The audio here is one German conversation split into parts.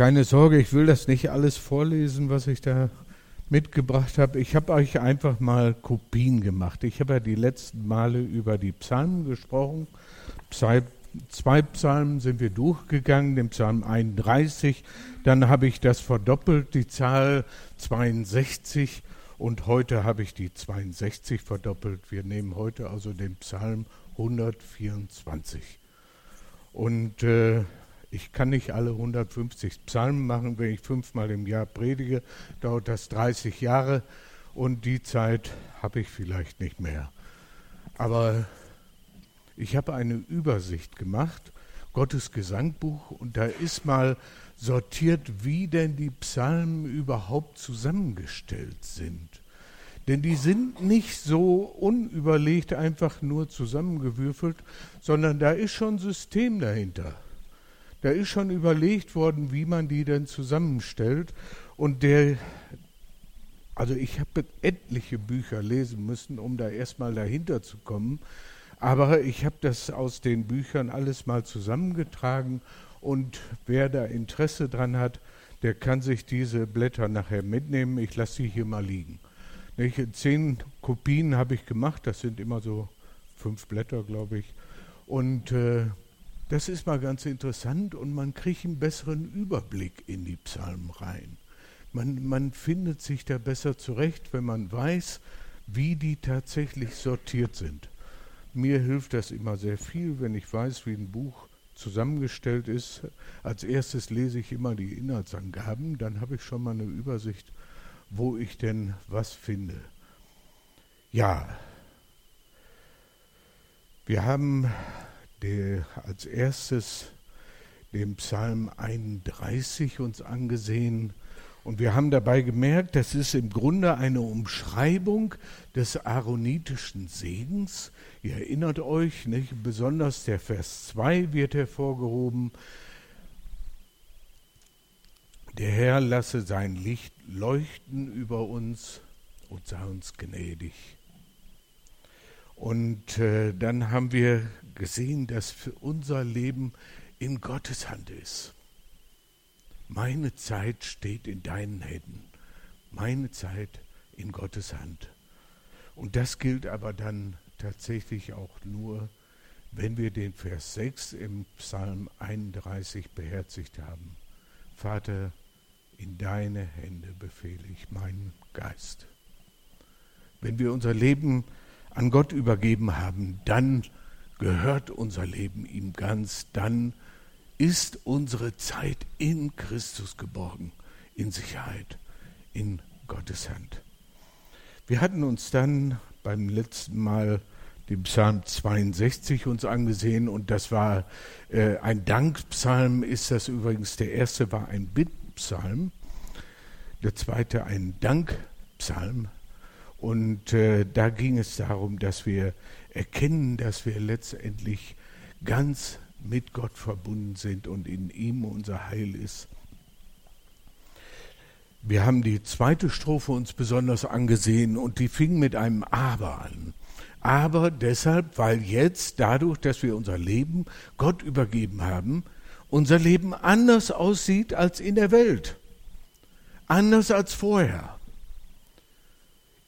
Keine Sorge, ich will das nicht alles vorlesen, was ich da mitgebracht habe. Ich habe euch einfach mal Kopien gemacht. Ich habe ja die letzten Male über die Psalmen gesprochen. Psalm, zwei Psalmen sind wir durchgegangen, den Psalm 31. Dann habe ich das verdoppelt, die Zahl 62. Und heute habe ich die 62 verdoppelt. Wir nehmen heute also den Psalm 124. Und äh, ich kann nicht alle 150 Psalmen machen, wenn ich fünfmal im Jahr predige, dauert das 30 Jahre und die Zeit habe ich vielleicht nicht mehr. Aber ich habe eine Übersicht gemacht, Gottes Gesangbuch, und da ist mal sortiert, wie denn die Psalmen überhaupt zusammengestellt sind. Denn die sind nicht so unüberlegt einfach nur zusammengewürfelt, sondern da ist schon System dahinter. Da ist schon überlegt worden, wie man die denn zusammenstellt. Und der, also ich habe etliche Bücher lesen müssen, um da erstmal dahinter zu kommen. Aber ich habe das aus den Büchern alles mal zusammengetragen und wer da Interesse dran hat, der kann sich diese Blätter nachher mitnehmen. Ich lasse sie hier mal liegen. Zehn Kopien habe ich gemacht, das sind immer so fünf Blätter, glaube ich. Und äh, das ist mal ganz interessant und man kriegt einen besseren Überblick in die Psalmen rein. Man, man findet sich da besser zurecht, wenn man weiß, wie die tatsächlich sortiert sind. Mir hilft das immer sehr viel, wenn ich weiß, wie ein Buch zusammengestellt ist. Als erstes lese ich immer die Inhaltsangaben, dann habe ich schon mal eine Übersicht, wo ich denn was finde. Ja, wir haben der als erstes den Psalm 31 uns angesehen. Und wir haben dabei gemerkt, das ist im Grunde eine Umschreibung des aaronitischen Segens. Ihr erinnert euch, nicht? besonders der Vers 2 wird hervorgehoben. Der Herr lasse sein Licht leuchten über uns und sei uns gnädig. Und äh, dann haben wir gesehen, dass für unser Leben in Gottes Hand ist. Meine Zeit steht in deinen Händen. Meine Zeit in Gottes Hand. Und das gilt aber dann tatsächlich auch nur, wenn wir den Vers 6 im Psalm 31 beherzigt haben. Vater, in deine Hände befehle ich meinen Geist. Wenn wir unser Leben an Gott übergeben haben, dann gehört unser Leben ihm ganz, dann ist unsere Zeit in Christus geborgen, in Sicherheit, in Gottes Hand. Wir hatten uns dann beim letzten Mal den Psalm 62 uns angesehen und das war äh, ein Dankpsalm, ist das übrigens. Der erste war ein Bittpsalm, der zweite ein Dankpsalm, und äh, da ging es darum, dass wir erkennen, dass wir letztendlich ganz mit Gott verbunden sind und in ihm unser Heil ist. Wir haben die zweite Strophe uns besonders angesehen und die fing mit einem Aber an. Aber deshalb, weil jetzt dadurch, dass wir unser Leben Gott übergeben haben, unser Leben anders aussieht als in der Welt. Anders als vorher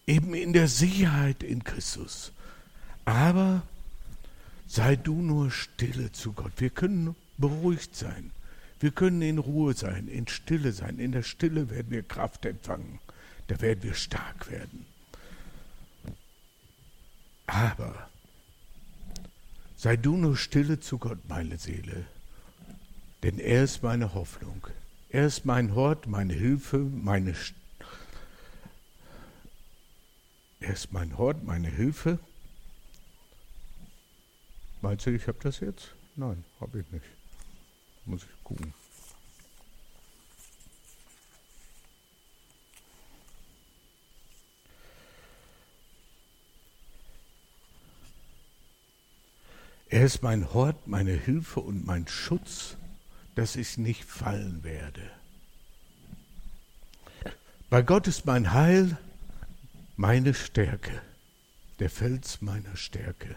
eben in der Sicherheit in Christus. Aber sei du nur stille zu Gott. Wir können beruhigt sein. Wir können in Ruhe sein, in Stille sein. In der Stille werden wir Kraft empfangen. Da werden wir stark werden. Aber sei du nur stille zu Gott, meine Seele, denn er ist meine Hoffnung. Er ist mein Hort, meine Hilfe, meine Stille Er ist mein Hort, meine Hilfe. Meinst du, ich habe das jetzt? Nein, habe ich nicht. Muss ich gucken. Er ist mein Hort, meine Hilfe und mein Schutz, dass ich nicht fallen werde. Bei Gott ist mein Heil, meine Stärke, der Fels meiner Stärke,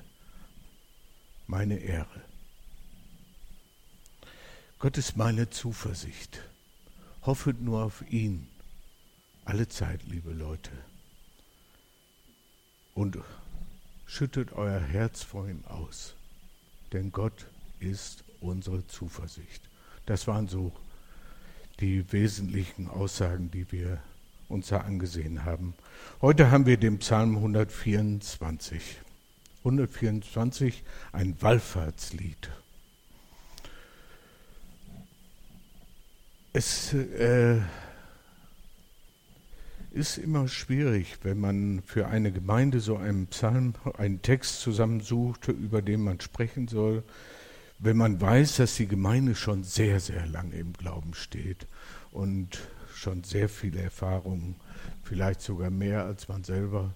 meine Ehre. Gott ist meine Zuversicht, Hoffet nur auf ihn. Alle Zeit, liebe Leute. Und schüttet euer Herz vor ihm aus. Denn Gott ist unsere Zuversicht. Das waren so die wesentlichen Aussagen, die wir uns da angesehen haben. Heute haben wir den Psalm 124. 124, ein Wallfahrtslied. Es äh, ist immer schwierig, wenn man für eine Gemeinde so einen Psalm, einen Text zusammensucht, über den man sprechen soll, wenn man weiß, dass die Gemeinde schon sehr, sehr lange im Glauben steht und schon sehr viele Erfahrungen, vielleicht sogar mehr als man selber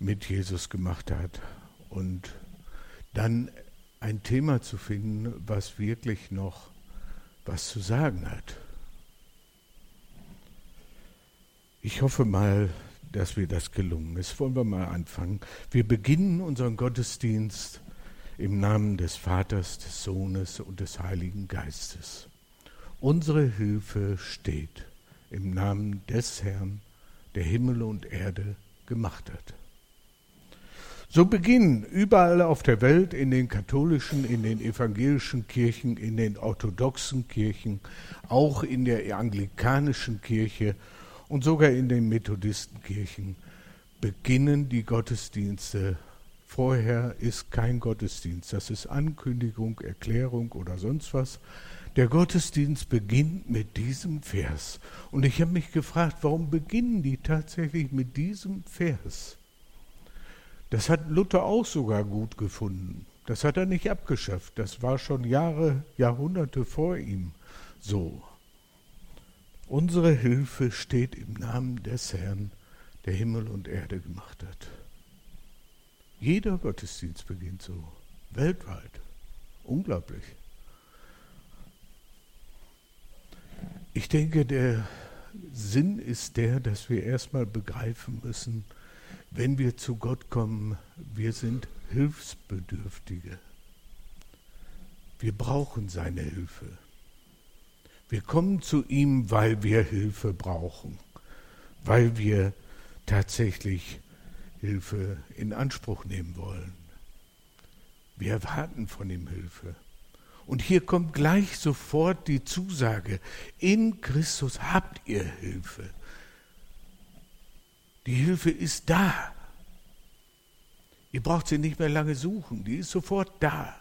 mit Jesus gemacht hat. Und dann ein Thema zu finden, was wirklich noch was zu sagen hat. Ich hoffe mal, dass wir das gelungen ist. Wollen wir mal anfangen. Wir beginnen unseren Gottesdienst im Namen des Vaters, des Sohnes und des Heiligen Geistes. Unsere Hilfe steht im Namen des Herrn, der Himmel und Erde gemacht hat. So beginnen überall auf der Welt, in den katholischen, in den evangelischen Kirchen, in den orthodoxen Kirchen, auch in der anglikanischen Kirche und sogar in den Methodistenkirchen, beginnen die Gottesdienste. Vorher ist kein Gottesdienst, das ist Ankündigung, Erklärung oder sonst was. Der Gottesdienst beginnt mit diesem Vers. Und ich habe mich gefragt, warum beginnen die tatsächlich mit diesem Vers? Das hat Luther auch sogar gut gefunden. Das hat er nicht abgeschafft. Das war schon Jahre, Jahrhunderte vor ihm so. Unsere Hilfe steht im Namen des Herrn, der Himmel und Erde gemacht hat. Jeder Gottesdienst beginnt so, weltweit. Unglaublich. Ich denke, der Sinn ist der, dass wir erstmal begreifen müssen, wenn wir zu Gott kommen, wir sind Hilfsbedürftige. Wir brauchen seine Hilfe. Wir kommen zu ihm, weil wir Hilfe brauchen, weil wir tatsächlich Hilfe in Anspruch nehmen wollen. Wir erwarten von ihm Hilfe. Und hier kommt gleich sofort die Zusage, in Christus habt ihr Hilfe. Die Hilfe ist da. Ihr braucht sie nicht mehr lange suchen, die ist sofort da.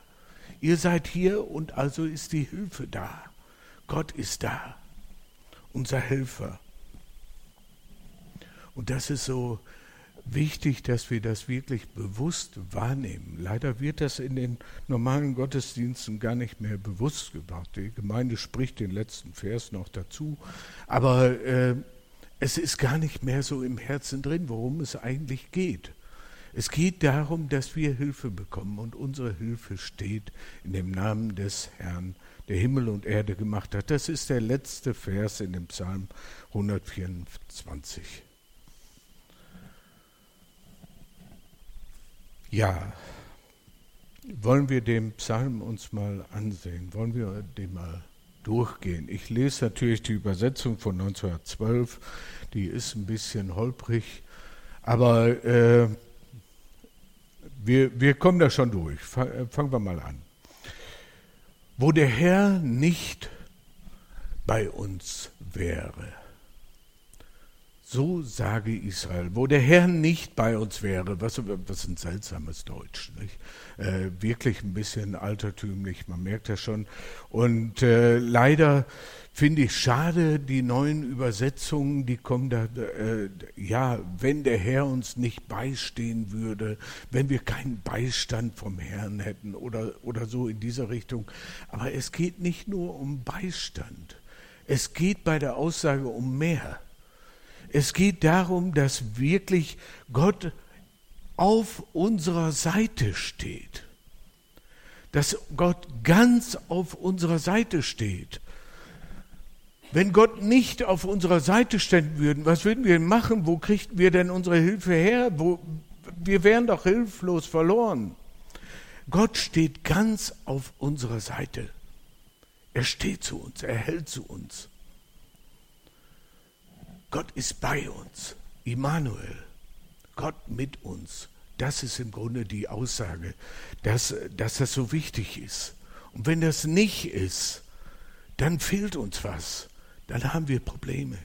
Ihr seid hier und also ist die Hilfe da. Gott ist da, unser Helfer. Und das ist so wichtig, dass wir das wirklich bewusst wahrnehmen. Leider wird das in den normalen Gottesdiensten gar nicht mehr bewusst gemacht. Die Gemeinde spricht den letzten Vers noch dazu, aber äh, es ist gar nicht mehr so im Herzen drin, worum es eigentlich geht. Es geht darum, dass wir Hilfe bekommen und unsere Hilfe steht in dem Namen des Herrn, der Himmel und Erde gemacht hat. Das ist der letzte Vers in dem Psalm 124. Ja, wollen wir den Psalm uns mal ansehen? Wollen wir den mal durchgehen. Ich lese natürlich die Übersetzung von 1912, die ist ein bisschen holprig, aber äh, wir, wir kommen da schon durch. Äh, fangen wir mal an. Wo der Herr nicht bei uns wäre, so sage Israel, wo der Herr nicht bei uns wäre, was, was ein seltsames Deutsch, nicht? Äh, wirklich ein bisschen altertümlich, man merkt das schon. Und äh, leider finde ich schade, die neuen Übersetzungen, die kommen da, äh, ja, wenn der Herr uns nicht beistehen würde, wenn wir keinen Beistand vom Herrn hätten oder, oder so in dieser Richtung. Aber es geht nicht nur um Beistand, es geht bei der Aussage um mehr. Es geht darum, dass wirklich Gott auf unserer Seite steht. Dass Gott ganz auf unserer Seite steht. Wenn Gott nicht auf unserer Seite stehen würde, was würden wir machen? Wo kriegten wir denn unsere Hilfe her? Wo, wir wären doch hilflos verloren. Gott steht ganz auf unserer Seite. Er steht zu uns, er hält zu uns. Gott ist bei uns. Immanuel. Gott mit uns. Das ist im Grunde die Aussage, dass, dass das so wichtig ist. Und wenn das nicht ist, dann fehlt uns was. Dann haben wir Probleme.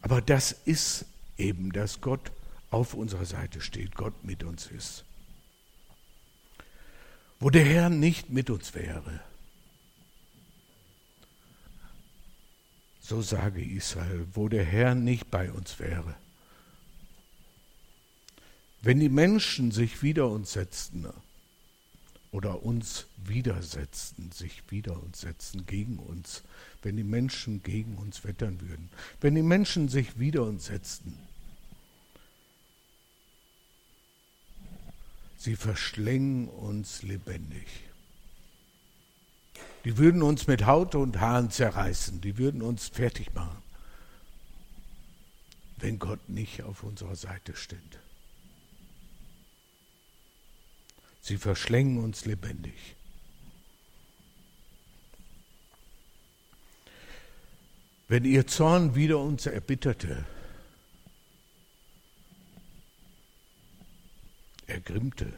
Aber das ist eben, dass Gott auf unserer Seite steht, Gott mit uns ist. Wo der Herr nicht mit uns wäre, so sage Israel, wo der Herr nicht bei uns wäre. Wenn die Menschen sich wider uns setzten oder uns widersetzten, sich wider uns setzten, gegen uns, wenn die Menschen gegen uns wettern würden, wenn die Menschen sich wider uns setzten, sie verschlängen uns lebendig. Die würden uns mit Haut und Haaren zerreißen, die würden uns fertig machen, wenn Gott nicht auf unserer Seite steht. Sie verschlängen uns lebendig. Wenn ihr Zorn wieder uns erbitterte, ergrimmte,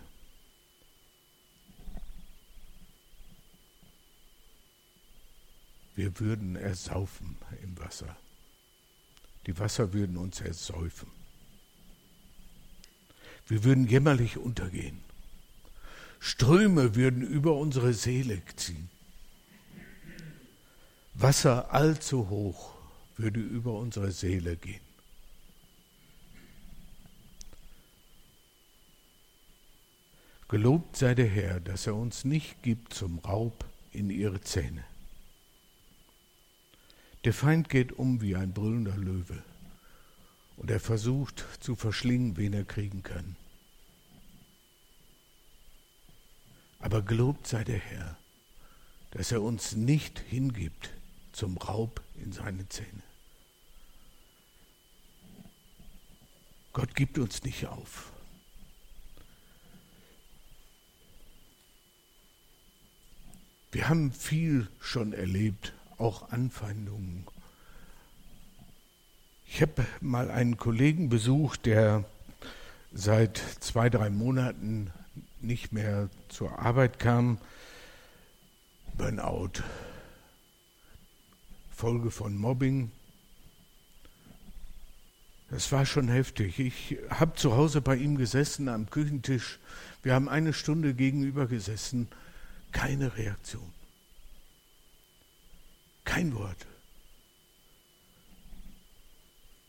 wir würden ersaufen im Wasser. Die Wasser würden uns ersäufen. Wir würden jämmerlich untergehen. Ströme würden über unsere Seele ziehen. Wasser allzu hoch würde über unsere Seele gehen. Gelobt sei der Herr, dass er uns nicht gibt zum Raub in ihre Zähne. Der Feind geht um wie ein brüllender Löwe und er versucht zu verschlingen, wen er kriegen kann. Aber gelobt sei der Herr, dass er uns nicht hingibt zum Raub in seine Zähne. Gott gibt uns nicht auf. Wir haben viel schon erlebt, auch Anfeindungen. Ich habe mal einen Kollegen besucht, der seit zwei, drei Monaten nicht mehr zur Arbeit kam. Burnout, Folge von Mobbing. Das war schon heftig. Ich habe zu Hause bei ihm gesessen am Küchentisch. Wir haben eine Stunde gegenüber gesessen. Keine Reaktion. Kein Wort.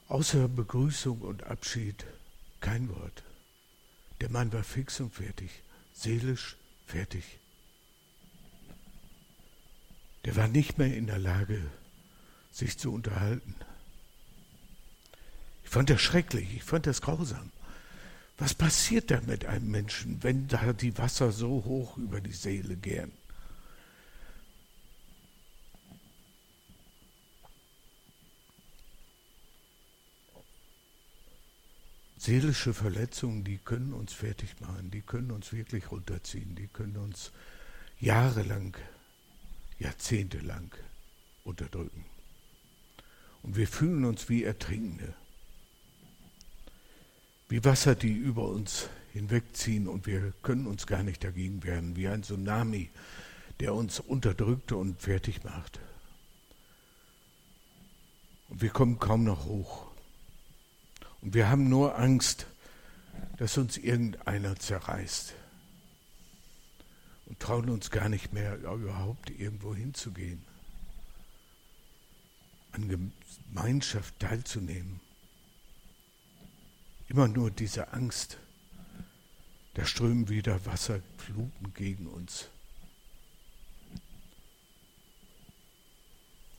Außer Begrüßung und Abschied kein Wort. Der Mann war fix und fertig, seelisch fertig. Der war nicht mehr in der Lage, sich zu unterhalten. Ich fand das schrecklich, ich fand das grausam. Was passiert da mit einem Menschen, wenn da die Wasser so hoch über die Seele gehen? Seelische Verletzungen, die können uns fertig machen, die können uns wirklich runterziehen, die können uns jahrelang, jahrzehntelang unterdrücken. Und wir fühlen uns wie Ertrinkende, wie Wasser, die über uns hinwegziehen und wir können uns gar nicht dagegen wehren, wie ein Tsunami, der uns unterdrückt und fertig macht. Und wir kommen kaum noch hoch. Und wir haben nur Angst, dass uns irgendeiner zerreißt. Und trauen uns gar nicht mehr, überhaupt irgendwo hinzugehen an Gemeinschaft teilzunehmen. Immer nur diese Angst. Da strömen wieder Wasserfluten gegen uns.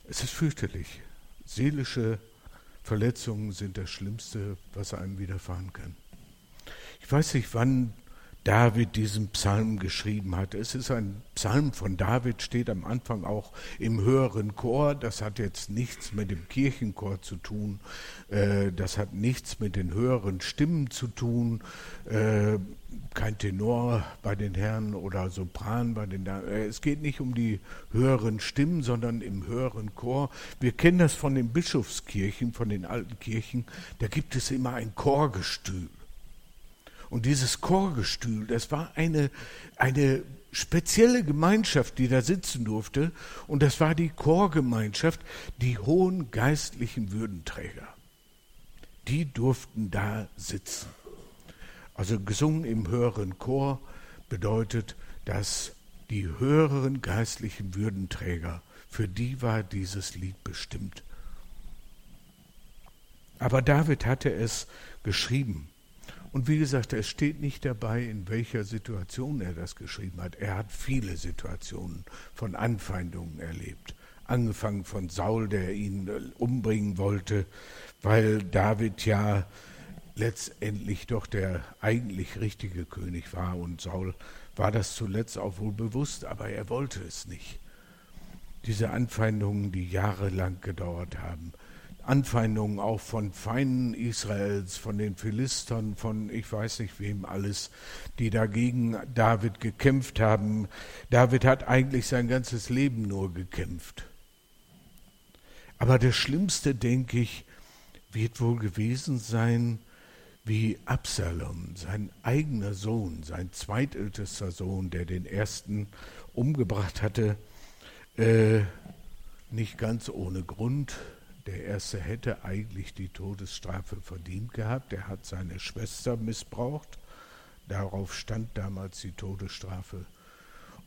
Es ist fürchterlich. Seelische Verletzungen sind das Schlimmste, was einem widerfahren kann. Ich weiß nicht, wann David diesen Psalm geschrieben hat. Es ist ein Psalm von David, steht am Anfang auch im höheren Chor. Das hat jetzt nichts mit dem Kirchenchor zu tun. Äh, das hat nichts mit den höheren Stimmen zu tun. Äh, kein Tenor bei den Herren oder Sopran bei den Damen. Äh, es geht nicht um die höheren Stimmen, sondern im höheren Chor. Wir kennen das von den Bischofskirchen, von den alten Kirchen. Da gibt es immer ein Chorgestühl. Und dieses Chorgestühl, das war eine, eine spezielle Gemeinschaft, die da sitzen durfte. Und das war die Chorgemeinschaft, die hohen geistlichen Würdenträger. Die durften da sitzen. Also gesungen im höheren Chor bedeutet, dass die höheren geistlichen Würdenträger, für die war dieses Lied bestimmt. Aber David hatte es geschrieben. Und wie gesagt, es steht nicht dabei, in welcher Situation er das geschrieben hat. Er hat viele Situationen von Anfeindungen erlebt. Angefangen von Saul, der ihn umbringen wollte, weil David ja letztendlich doch der eigentlich richtige König war und Saul war das zuletzt auch wohl bewusst, aber er wollte es nicht. Diese Anfeindungen, die jahrelang gedauert haben, Anfeindungen auch von Feinden Israels, von den Philistern, von ich weiß nicht wem alles, die dagegen David gekämpft haben. David hat eigentlich sein ganzes Leben nur gekämpft. Aber das Schlimmste, denke ich, wird wohl gewesen sein, wie Absalom, sein eigener Sohn, sein zweitältester Sohn, der den ersten umgebracht hatte, äh, nicht ganz ohne Grund, der erste hätte eigentlich die Todesstrafe verdient gehabt. Er hat seine Schwester missbraucht. Darauf stand damals die Todesstrafe.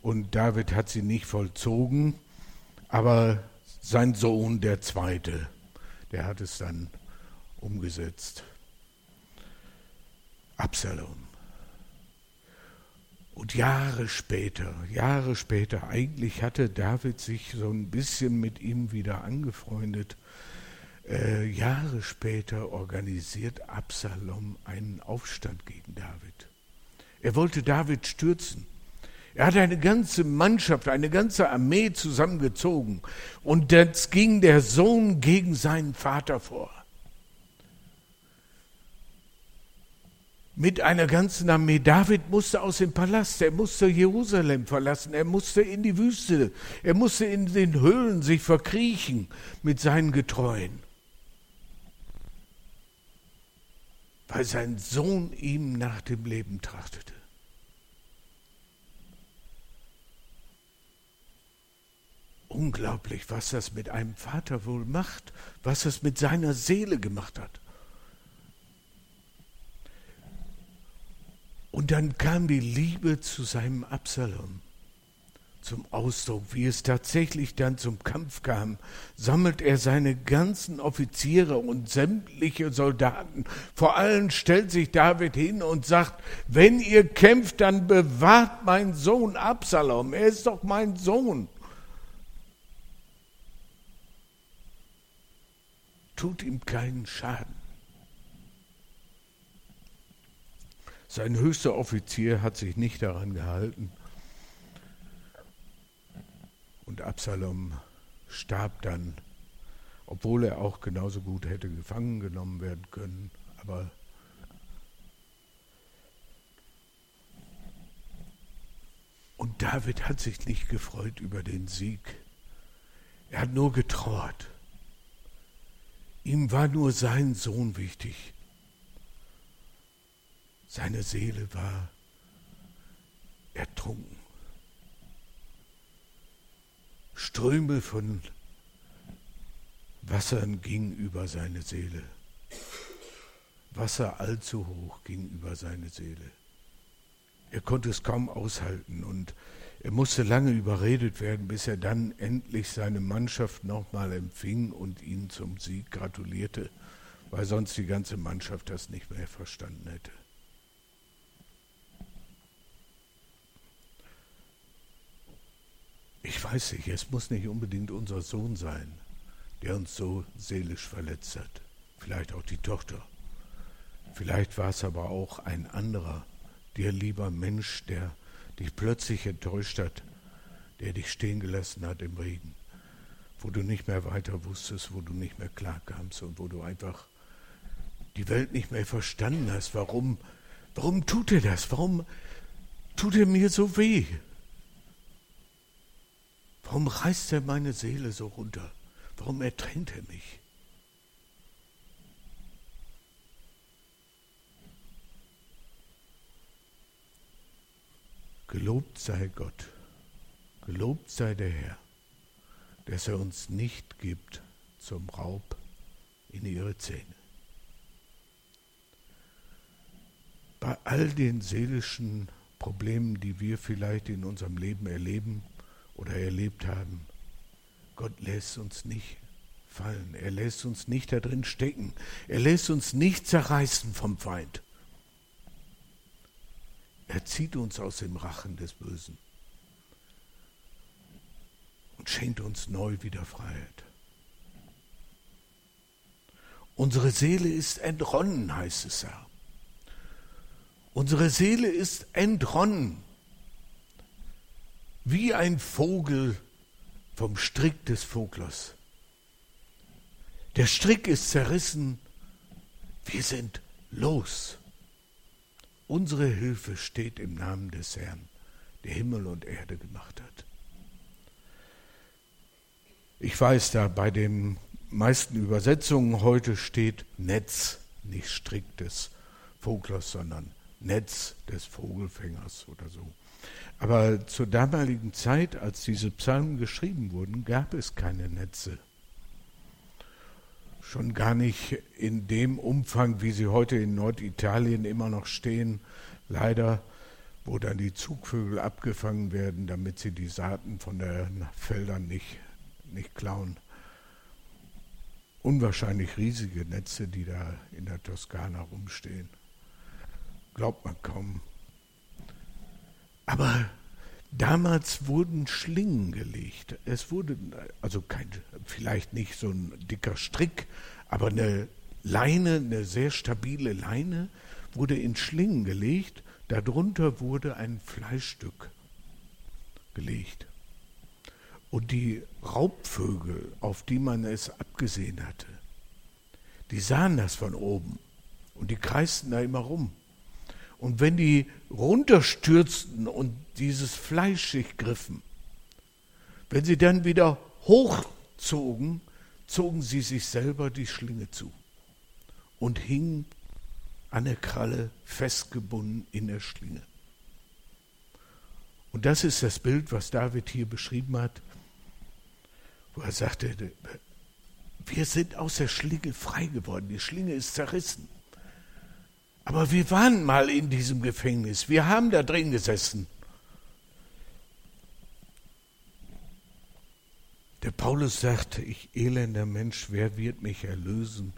Und David hat sie nicht vollzogen, aber sein Sohn, der zweite, der hat es dann umgesetzt. Absalom. Und Jahre später, Jahre später, eigentlich hatte David sich so ein bisschen mit ihm wieder angefreundet. Äh, Jahre später organisiert Absalom einen Aufstand gegen David. Er wollte David stürzen. Er hatte eine ganze Mannschaft, eine ganze Armee zusammengezogen. Und jetzt ging der Sohn gegen seinen Vater vor. Mit einer ganzen Armee. David musste aus dem Palast, er musste Jerusalem verlassen, er musste in die Wüste, er musste in den Höhlen sich verkriechen mit seinen Getreuen. Weil sein Sohn ihm nach dem Leben trachtete. Unglaublich, was das mit einem Vater wohl macht, was das mit seiner Seele gemacht hat. Und dann kam die Liebe zu seinem Absalom zum Ausdruck, wie es tatsächlich dann zum Kampf kam, sammelt er seine ganzen Offiziere und sämtliche Soldaten. Vor allen stellt sich David hin und sagt, wenn ihr kämpft, dann bewahrt mein Sohn Absalom, er ist doch mein Sohn. Tut ihm keinen Schaden. Sein höchster Offizier hat sich nicht daran gehalten. Und Absalom starb dann, obwohl er auch genauso gut hätte gefangen genommen werden können. Aber Und David hat sich nicht gefreut über den Sieg. Er hat nur getrauert. Ihm war nur sein Sohn wichtig. Seine Seele war ertrunken. Ströme von Wassern gingen über seine Seele. Wasser allzu hoch ging über seine Seele. Er konnte es kaum aushalten und er musste lange überredet werden, bis er dann endlich seine Mannschaft nochmal empfing und ihn zum Sieg gratulierte, weil sonst die ganze Mannschaft das nicht mehr verstanden hätte. Ich weiß nicht, es muss nicht unbedingt unser Sohn sein, der uns so seelisch verletzt hat. Vielleicht auch die Tochter. Vielleicht war es aber auch ein anderer, dir, lieber Mensch, der dich plötzlich enttäuscht hat, der dich stehen gelassen hat im Regen, wo du nicht mehr weiter wusstest, wo du nicht mehr klarkamst und wo du einfach die Welt nicht mehr verstanden hast. Warum, warum tut er das? Warum tut er mir so weh? Warum reißt er meine Seele so runter? Warum ertrennt er mich? Gelobt sei Gott, gelobt sei der Herr, dass er uns nicht gibt zum Raub in ihre Zähne. Bei all den seelischen Problemen, die wir vielleicht in unserem Leben erleben oder erlebt haben, Gott lässt uns nicht fallen. Er lässt uns nicht da drin stecken. Er lässt uns nicht zerreißen vom Feind. Er zieht uns aus dem Rachen des Bösen und schenkt uns neu wieder Freiheit. Unsere Seele ist entronnen, heißt es ja. Unsere Seele ist entronnen, wie ein Vogel vom Strick des Voglers. Der Strick ist zerrissen, wir sind los. Unsere Hilfe steht im Namen des Herrn, der Himmel und Erde gemacht hat. Ich weiß, da bei den meisten Übersetzungen heute steht Netz, nicht Strick des Voglers, sondern Netz des Vogelfängers oder so. Aber zur damaligen Zeit, als diese Psalmen geschrieben wurden, gab es keine Netze. Schon gar nicht in dem Umfang, wie sie heute in Norditalien immer noch stehen, leider, wo dann die Zugvögel abgefangen werden, damit sie die Saaten von den Feldern nicht, nicht klauen. Unwahrscheinlich riesige Netze, die da in der Toskana rumstehen. Glaubt man kaum. Aber damals wurden Schlingen gelegt. Es wurde, also kein, vielleicht nicht so ein dicker Strick, aber eine Leine, eine sehr stabile Leine, wurde in Schlingen gelegt. Darunter wurde ein Fleischstück gelegt. Und die Raubvögel, auf die man es abgesehen hatte, die sahen das von oben und die kreisten da immer rum. Und wenn die runterstürzten und dieses Fleisch sich griffen, wenn sie dann wieder hochzogen, zogen sie sich selber die Schlinge zu und hingen an der Kralle festgebunden in der Schlinge. Und das ist das Bild, was David hier beschrieben hat, wo er sagte, wir sind aus der Schlinge frei geworden, die Schlinge ist zerrissen. Aber wir waren mal in diesem Gefängnis. Wir haben da drin gesessen. Der Paulus sagte, ich elender Mensch, wer wird mich erlösen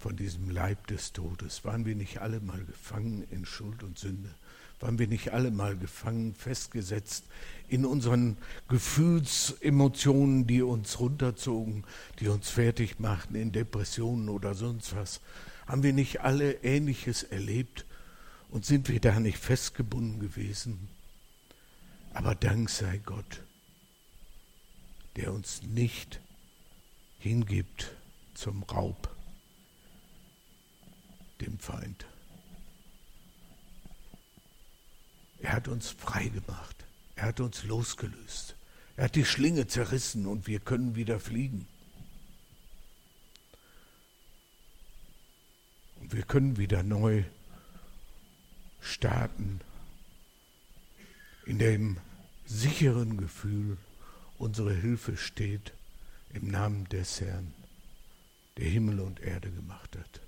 von diesem Leib des Todes? Waren wir nicht alle mal gefangen in Schuld und Sünde? Waren wir nicht alle mal gefangen, festgesetzt in unseren Gefühlsemotionen, die uns runterzogen, die uns fertig machten, in Depressionen oder sonst was? Haben wir nicht alle Ähnliches erlebt und sind wir da nicht festgebunden gewesen? Aber Dank sei Gott, der uns nicht hingibt zum Raub, dem Feind. Er hat uns frei gemacht. Er hat uns losgelöst. Er hat die Schlinge zerrissen und wir können wieder fliegen. Und wir können wieder neu starten in dem sicheren Gefühl, unsere Hilfe steht im Namen des Herrn, der Himmel und Erde gemacht hat.